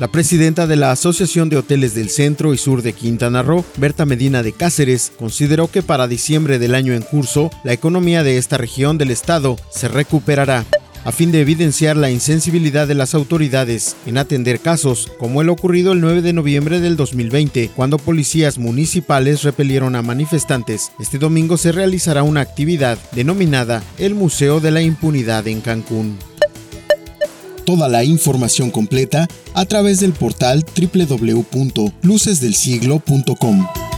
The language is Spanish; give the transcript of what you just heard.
La presidenta de la Asociación de Hoteles del Centro y Sur de Quintana Roo, Berta Medina de Cáceres, consideró que para diciembre del año en curso, la economía de esta región del estado se recuperará a fin de evidenciar la insensibilidad de las autoridades en atender casos como el ocurrido el 9 de noviembre del 2020, cuando policías municipales repelieron a manifestantes. Este domingo se realizará una actividad denominada el Museo de la Impunidad en Cancún toda la información completa a través del portal www.lucesdelsiglo.com.